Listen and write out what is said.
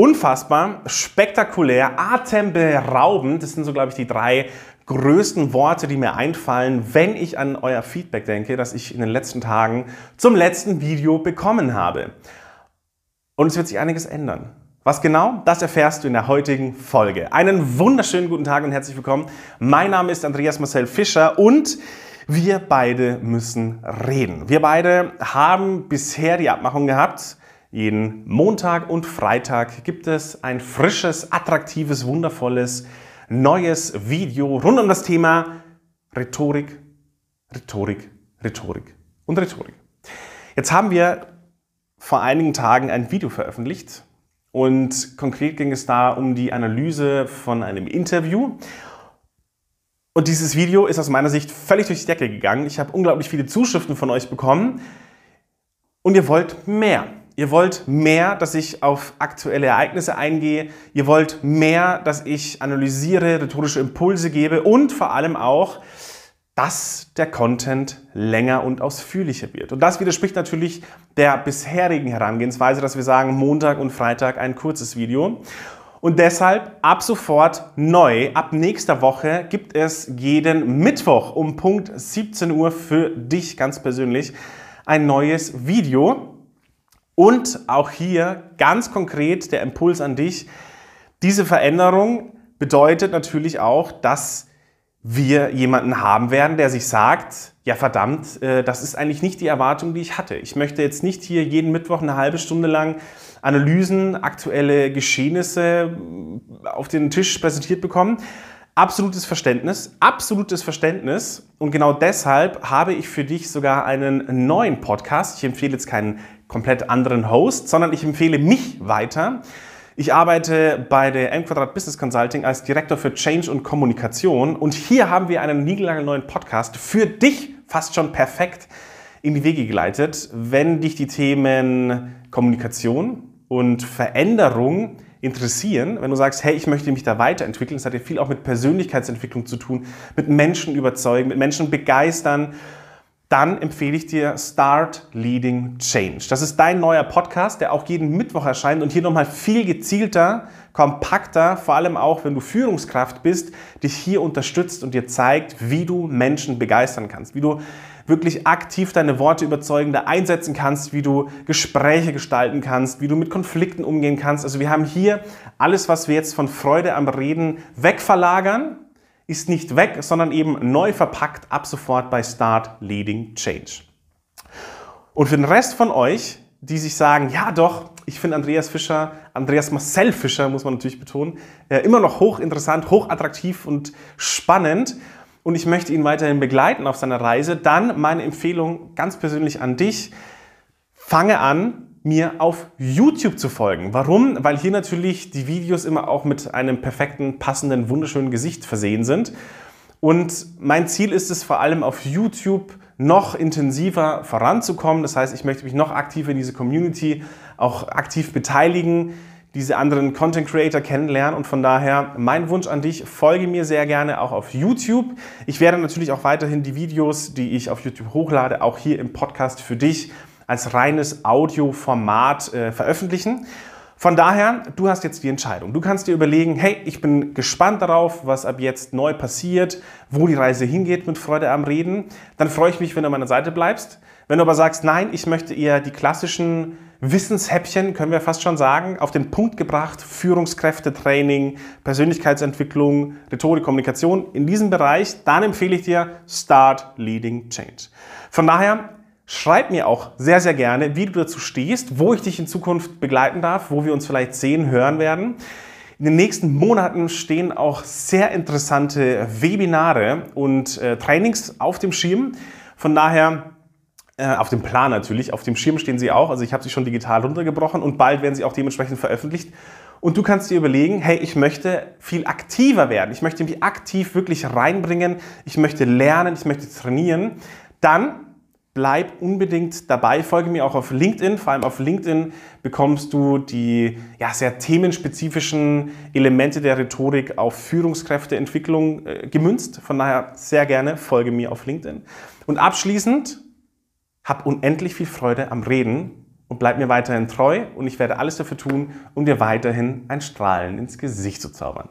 unfassbar, spektakulär, atemberaubend. Das sind so, glaube ich, die drei größten Worte, die mir einfallen, wenn ich an euer Feedback denke, das ich in den letzten Tagen zum letzten Video bekommen habe. Und es wird sich einiges ändern. Was genau, das erfährst du in der heutigen Folge. Einen wunderschönen guten Tag und herzlich willkommen. Mein Name ist Andreas Marcel Fischer und wir beide müssen reden. Wir beide haben bisher die Abmachung gehabt, jeden Montag und Freitag gibt es ein frisches, attraktives, wundervolles, neues Video rund um das Thema Rhetorik, Rhetorik, Rhetorik und Rhetorik. Jetzt haben wir vor einigen Tagen ein Video veröffentlicht und konkret ging es da um die Analyse von einem Interview. Und dieses Video ist aus meiner Sicht völlig durch die Decke gegangen. Ich habe unglaublich viele Zuschriften von euch bekommen und ihr wollt mehr. Ihr wollt mehr, dass ich auf aktuelle Ereignisse eingehe. Ihr wollt mehr, dass ich analysiere, rhetorische Impulse gebe und vor allem auch, dass der Content länger und ausführlicher wird. Und das widerspricht natürlich der bisherigen Herangehensweise, dass wir sagen, Montag und Freitag ein kurzes Video. Und deshalb ab sofort neu, ab nächster Woche gibt es jeden Mittwoch um Punkt 17 Uhr für dich ganz persönlich ein neues Video. Und auch hier ganz konkret der Impuls an dich. Diese Veränderung bedeutet natürlich auch, dass wir jemanden haben werden, der sich sagt, ja verdammt, äh, das ist eigentlich nicht die Erwartung, die ich hatte. Ich möchte jetzt nicht hier jeden Mittwoch eine halbe Stunde lang Analysen, aktuelle Geschehnisse auf den Tisch präsentiert bekommen. Absolutes Verständnis, absolutes Verständnis. Und genau deshalb habe ich für dich sogar einen neuen Podcast. Ich empfehle jetzt keinen komplett anderen Host, sondern ich empfehle mich weiter. Ich arbeite bei der M Quadrat Business Consulting als Direktor für Change und Kommunikation und hier haben wir einen niegelnagelneuen Podcast für dich fast schon perfekt in die Wege geleitet, wenn dich die Themen Kommunikation und Veränderung interessieren, wenn du sagst, hey, ich möchte mich da weiterentwickeln, das hat ja viel auch mit Persönlichkeitsentwicklung zu tun, mit Menschen überzeugen, mit Menschen begeistern dann empfehle ich dir Start Leading Change. Das ist dein neuer Podcast, der auch jeden Mittwoch erscheint und hier nochmal viel gezielter, kompakter, vor allem auch, wenn du Führungskraft bist, dich hier unterstützt und dir zeigt, wie du Menschen begeistern kannst, wie du wirklich aktiv deine Worte überzeugender einsetzen kannst, wie du Gespräche gestalten kannst, wie du mit Konflikten umgehen kannst. Also wir haben hier alles, was wir jetzt von Freude am Reden wegverlagern ist nicht weg, sondern eben neu verpackt ab sofort bei Start Leading Change. Und für den Rest von euch, die sich sagen, ja doch, ich finde Andreas Fischer, Andreas Marcel Fischer, muss man natürlich betonen, äh, immer noch hochinteressant, hochattraktiv und spannend. Und ich möchte ihn weiterhin begleiten auf seiner Reise, dann meine Empfehlung ganz persönlich an dich, fange an, mir auf YouTube zu folgen. Warum? Weil hier natürlich die Videos immer auch mit einem perfekten, passenden, wunderschönen Gesicht versehen sind. Und mein Ziel ist es vor allem auf YouTube noch intensiver voranzukommen. Das heißt, ich möchte mich noch aktiver in diese Community auch aktiv beteiligen, diese anderen Content Creator kennenlernen und von daher mein Wunsch an dich, folge mir sehr gerne auch auf YouTube. Ich werde natürlich auch weiterhin die Videos, die ich auf YouTube hochlade, auch hier im Podcast für dich als reines Audioformat äh, veröffentlichen. Von daher, du hast jetzt die Entscheidung. Du kannst dir überlegen, hey, ich bin gespannt darauf, was ab jetzt neu passiert, wo die Reise hingeht mit Freude am Reden. Dann freue ich mich, wenn du an meiner Seite bleibst. Wenn du aber sagst, nein, ich möchte eher die klassischen Wissenshäppchen, können wir fast schon sagen, auf den Punkt gebracht, Führungskräftetraining, Persönlichkeitsentwicklung, Rhetorik, Kommunikation, in diesem Bereich, dann empfehle ich dir Start Leading Change. Von daher, Schreib mir auch sehr, sehr gerne, wie du dazu stehst, wo ich dich in Zukunft begleiten darf, wo wir uns vielleicht sehen, hören werden. In den nächsten Monaten stehen auch sehr interessante Webinare und äh, Trainings auf dem Schirm. Von daher äh, auf dem Plan natürlich, auf dem Schirm stehen sie auch. Also ich habe sie schon digital runtergebrochen und bald werden sie auch dementsprechend veröffentlicht. Und du kannst dir überlegen, hey, ich möchte viel aktiver werden. Ich möchte mich aktiv wirklich reinbringen. Ich möchte lernen, ich möchte trainieren. Dann bleib unbedingt dabei. Folge mir auch auf LinkedIn. Vor allem auf LinkedIn bekommst du die ja, sehr themenspezifischen Elemente der Rhetorik auf Führungskräfteentwicklung äh, gemünzt. Von daher sehr gerne folge mir auf LinkedIn. Und abschließend, hab unendlich viel Freude am Reden und bleib mir weiterhin treu und ich werde alles dafür tun, um dir weiterhin ein Strahlen ins Gesicht zu zaubern.